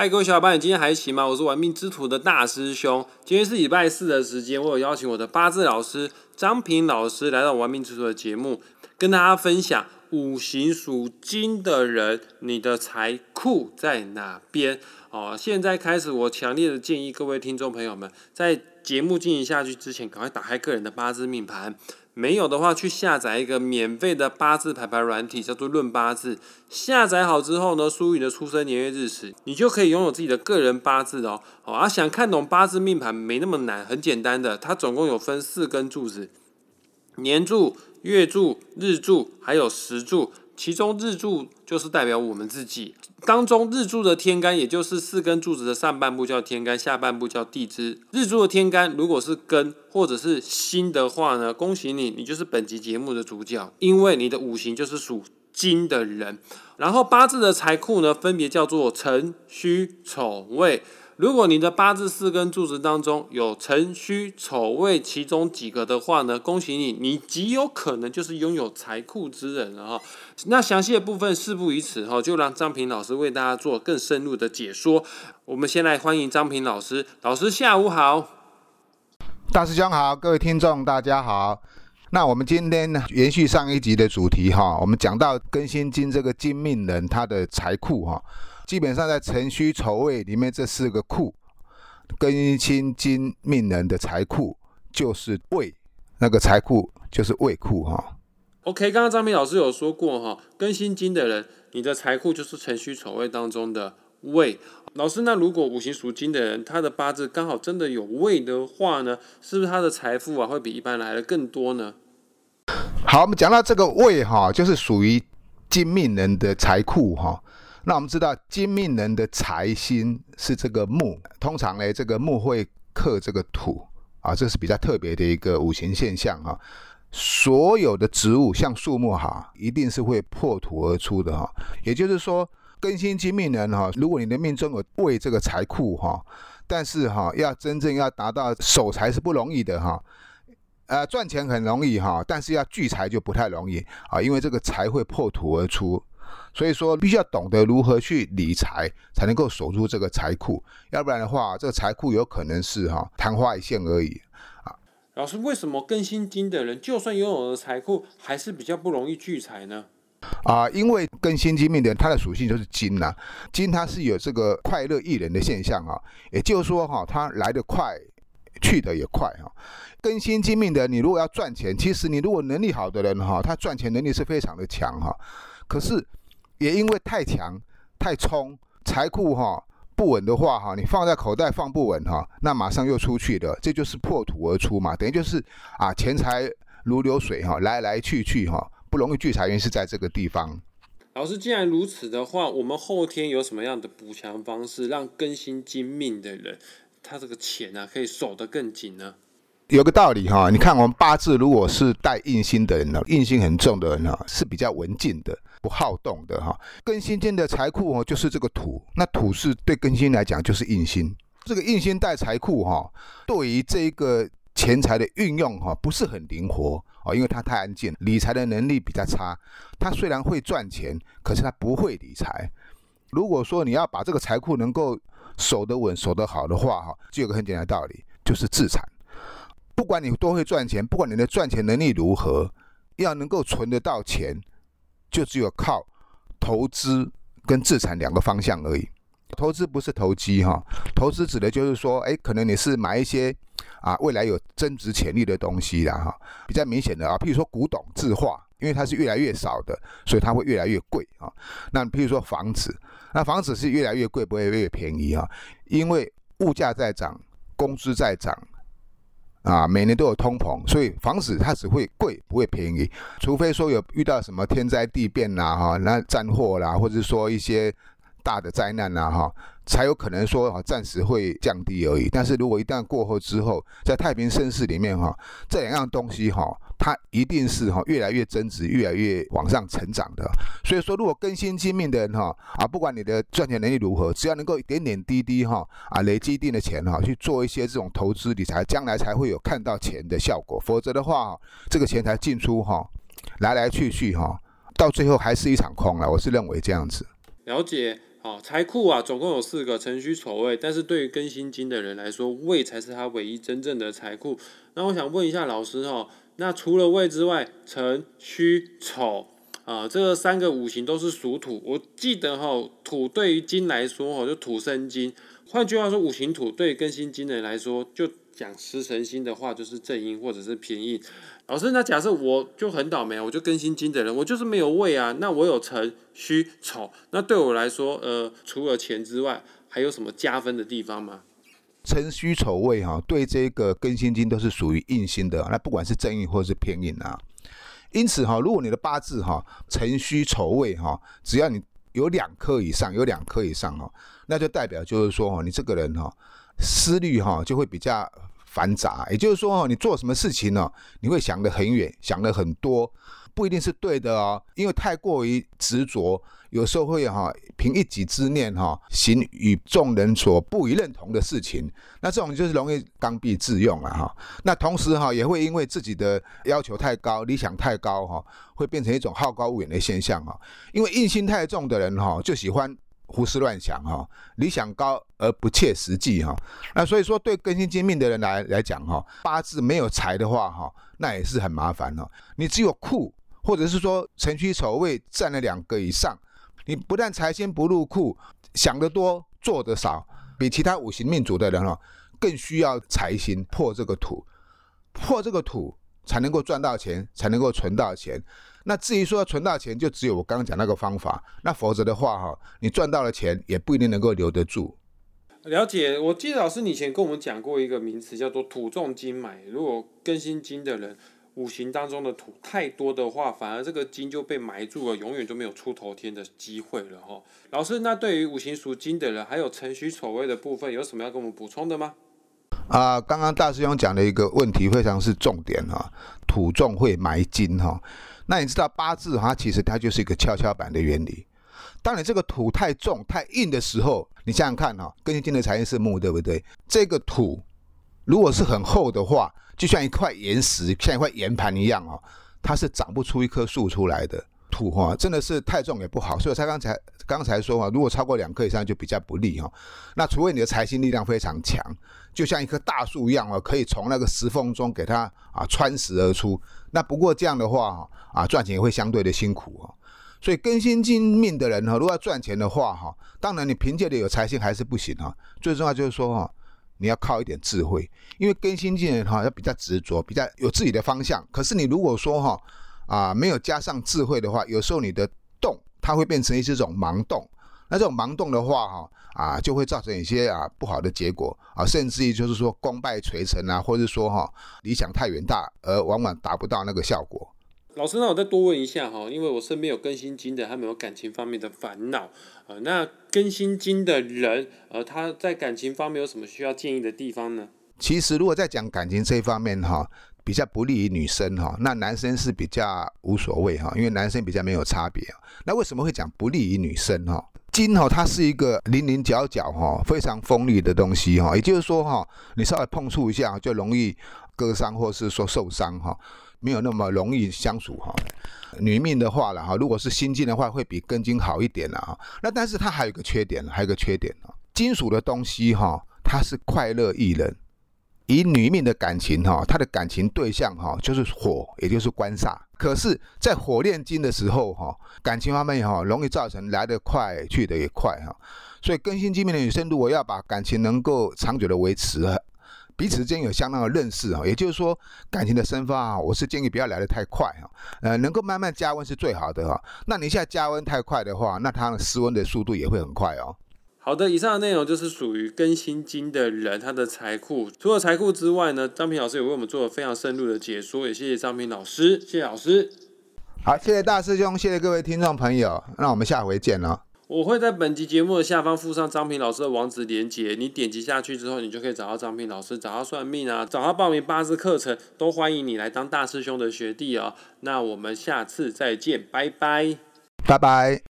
嗨，各位小伙伴，你今天还行吗？我是玩命之徒的大师兄。今天是礼拜四的时间，我有邀请我的八字老师张平老师来到玩命之徒的节目，跟大家分享五行属金的人，你的财库在哪边？哦，现在开始，我强烈的建议各位听众朋友们，在节目进行下去之前，赶快打开个人的八字命盘。没有的话，去下载一个免费的八字排排软体，叫做《论八字》。下载好之后呢，输入你的出生年月日时，你就可以拥有自己的个人八字哦。哦，啊，想看懂八字命盘没那么难，很简单的，它总共有分四根柱子：年柱、月柱、日柱，还有时柱。其中日柱就是代表我们自己，当中日柱的天干，也就是四根柱子的上半部叫天干，下半部叫地支。日柱的天干如果是根或者是辛的话呢，恭喜你，你就是本集节目的主角，因为你的五行就是属金的人。然后八字的财库呢，分别叫做辰戌丑未。如果你的八字四根柱子当中有辰戌丑未其中几个的话呢，恭喜你，你极有可能就是拥有财库之人了哈。那详细的部分事不宜迟哈，就让张平老师为大家做更深入的解说。我们先来欢迎张平老师，老师下午好，大师兄好，各位听众大家好。那我们今天呢，延续上一集的主题哈，我们讲到庚辛金这个金命人他的财库哈。基本上在辰戌丑未里面这四个库，庚辛金命人的财库就是未，那个财库就是未库哈。OK，刚刚张明老师有说过哈，庚辛金的人，你的财库就是辰戌丑未当中的未。老师，那如果五行属金的人，他的八字刚好真的有未的话呢，是不是他的财富啊会比一般来的更多呢？好，我们讲到这个未哈，就是属于金命人的财库哈。那我们知道金命人的财星是这个木，通常呢，这个木会克这个土啊，这是比较特别的一个五行现象哈。所有的植物像树木哈，一定是会破土而出的哈。也就是说，庚辛金命人哈，如果你的命中有为这个财库哈，但是哈，要真正要达到守财是不容易的哈。呃，赚钱很容易哈，但是要聚财就不太容易啊，因为这个财会破土而出。所以说，必须要懂得如何去理财，才能够守住这个财库。要不然的话，这个财库有可能是哈昙花一现而已啊。老师，为什么更新金的人，就算拥有了财库，还是比较不容易聚财呢？啊，因为更新金命的人，他的属性就是金呐。金它是有这个快乐益人的现象啊，也就是说哈，它来得快，去得也快哈。更新金命的，你如果要赚钱，其实你如果能力好的人哈，他赚钱能力是非常的强哈。可是也因为太强、太冲，财库哈不稳的话哈，你放在口袋放不稳哈，那马上又出去的，这就是破土而出嘛，等于就是啊，钱财如流水哈，来来去去哈，不容易聚财源是在这个地方。老师，既然如此的话，我们后天有什么样的补强方式，让更新金命的人，他这个钱啊可以守得更紧呢？有个道理哈，你看我们八字如果是带印星的人呢，印星很重的人哈，是比较文静的。不好动的哈，庚辛金的财库哦，就是这个土，那土是对庚辛来讲就是印星，这个印星带财库哈，对于这个钱财的运用哈，不是很灵活哦，因为他太安静，理财的能力比较差。他虽然会赚钱，可是他不会理财。如果说你要把这个财库能够守得稳、守得好的话哈，就有个很简单的道理，就是自产。不管你多会赚钱，不管你的赚钱能力如何，要能够存得到钱。就只有靠投资跟自产两个方向而已。投资不是投机哈，投资指的就是说，哎，可能你是买一些啊未来有增值潜力的东西啦哈，比较明显的啊，譬如说古董字画，因为它是越来越少的，所以它会越来越贵啊。那譬如说房子，那房子是越来越贵，不会越便宜啊，因为物价在涨，工资在涨。啊，每年都有通膨，所以房子它只会贵，不会便宜。除非说有遇到什么天灾地变啦，哈，那战祸啦，或者说一些大的灾难啦，哈，才有可能说哈暂时会降低而已。但是如果一旦过后之后，在太平盛世里面哈，这两样东西哈。它一定是哈越来越增值，越来越往上成长的。所以说，如果更新精命的人哈啊，不管你的赚钱能力如何，只要能够一点点滴滴哈啊累积一定的钱哈，去做一些这种投资理财，将来才会有看到钱的效果。否则的话，这个钱财进出哈来来去去哈，到最后还是一场空了。我是认为这样子。了解。好，财库啊，总共有四个辰戌丑未，但是对于更新金的人来说，未才是他唯一真正的财库。那我想问一下老师哈，那除了未之外，辰戌丑啊，这三个五行都是属土。我记得哈，土对于金来说哈，就土生金。换句话说，五行土对庚辛金的人来说，就讲食神星的话，就是正阴或者是偏印。老师，那假设我就很倒霉，我就庚辛金的人，我就是没有位啊。那我有辰戌丑，那对我来说，呃，除了钱之外，还有什么加分的地方吗？辰戌丑未哈，对这个庚辛金都是属于印星的，那不管是正印或者是偏印啊。因此哈，如果你的八字哈辰戌丑未哈，只要你有两颗以上，有两颗以上哈，那就代表就是说哈，你这个人哈思虑哈就会比较。繁杂，也就是说，你做什么事情呢？你会想得很远，想得很多，不一定是对的哦。因为太过于执着，有时候会哈凭一己之念哈行与众人所不予认同的事情，那这种就是容易刚愎自用了哈。那同时哈也会因为自己的要求太高，理想太高哈，会变成一种好高骛远的现象哈。因为硬心太重的人哈，就喜欢。胡思乱想哈，理想高而不切实际哈，那所以说对更新金命的人来来讲哈，八字没有财的话哈，那也是很麻烦哈。你只有库，或者是说辰戌丑未占了两个以上，你不但财星不入库，想得多做得少，比其他五行命主的人哈，更需要财星破这个土，破这个土才能够赚到钱，才能够存到钱。那至于说存到钱，就只有我刚刚讲那个方法。那否则的话，哈，你赚到了钱也不一定能够留得住。了解，我记得老师以前跟我们讲过一个名词，叫做土重金买。如果更新金的人五行当中的土太多的话，反而这个金就被埋住了，永远就没有出头天的机会了，哈。老师，那对于五行属金的人，还有辰戌丑未的部分，有什么要跟我们补充的吗？啊，刚刚大师兄讲的一个问题非常是重点哈，土重会埋金哈。那你知道八字哈，其实它就是一个跷跷板的原理。当你这个土太重太硬的时候，你想想看哈，根据金的财运是木，对不对？这个土如果是很厚的话，就像一块岩石，像一块岩盘一样哦，它是长不出一棵树出来的。土哈真的是太重也不好，所以他刚才刚才说哈，如果超过两克以上就比较不利哈。那除非你的财星力量非常强，就像一棵大树一样哦，可以从那个石缝中给它啊穿石而出。那不过这样的话啊赚钱也会相对的辛苦哦。所以更新金命的人哈，如果要赚钱的话哈，当然你凭借的有财星还是不行哈。最重要就是说哈，你要靠一点智慧，因为更新进人哈要比较执着，比较有自己的方向。可是你如果说哈。啊，没有加上智慧的话，有时候你的动它会变成一些种盲动。那这种盲动的话，哈啊，就会造成一些啊不好的结果啊，甚至于就是说功败垂成啊，或者说哈理想太远大，而往往达不到那个效果。老师，那我再多问一下哈，因为我身边有更新金的，他们有感情方面的烦恼啊。那更新金的人，呃，他在感情方面有什么需要建议的地方呢？其实，如果在讲感情这一方面哈。比较不利于女生哈，那男生是比较无所谓哈，因为男生比较没有差别。那为什么会讲不利于女生哈？金哈，它是一个棱棱角角哈，非常锋利的东西哈。也就是说哈，你稍微碰触一下就容易割伤或是说受伤哈，没有那么容易相处哈。女命的话了哈，如果是心金的话，会比根金好一点了哈。那但是它还有一个缺点，还有一个缺点啊，金属的东西哈，它是快乐艺人。以女命的感情哈，她的感情对象哈就是火，也就是官煞。可是，在火炼金的时候哈，感情方面哈容易造成来得快去得也快哈。所以，更新金命的女生如果要把感情能够长久的维持，彼此之间有相当的认识啊，也就是说，感情的生发啊，我是建议不要来得太快哈，呃，能够慢慢加温是最好的哈。那你现在加温太快的话，那它失温的速度也会很快哦。好的，以上的内容就是属于更新金的人他的财库。除了财库之外呢，张平老师也为我们做了非常深入的解说，也谢谢张平老师，谢谢老师。好，谢谢大师兄，谢谢各位听众朋友，那我们下回见了。我会在本集节目的下方附上张平老师的网址连接，你点击下去之后，你就可以找到张平老师，找到算命啊，找到报名八字课程，都欢迎你来当大师兄的学弟哦。那我们下次再见，拜拜，拜拜。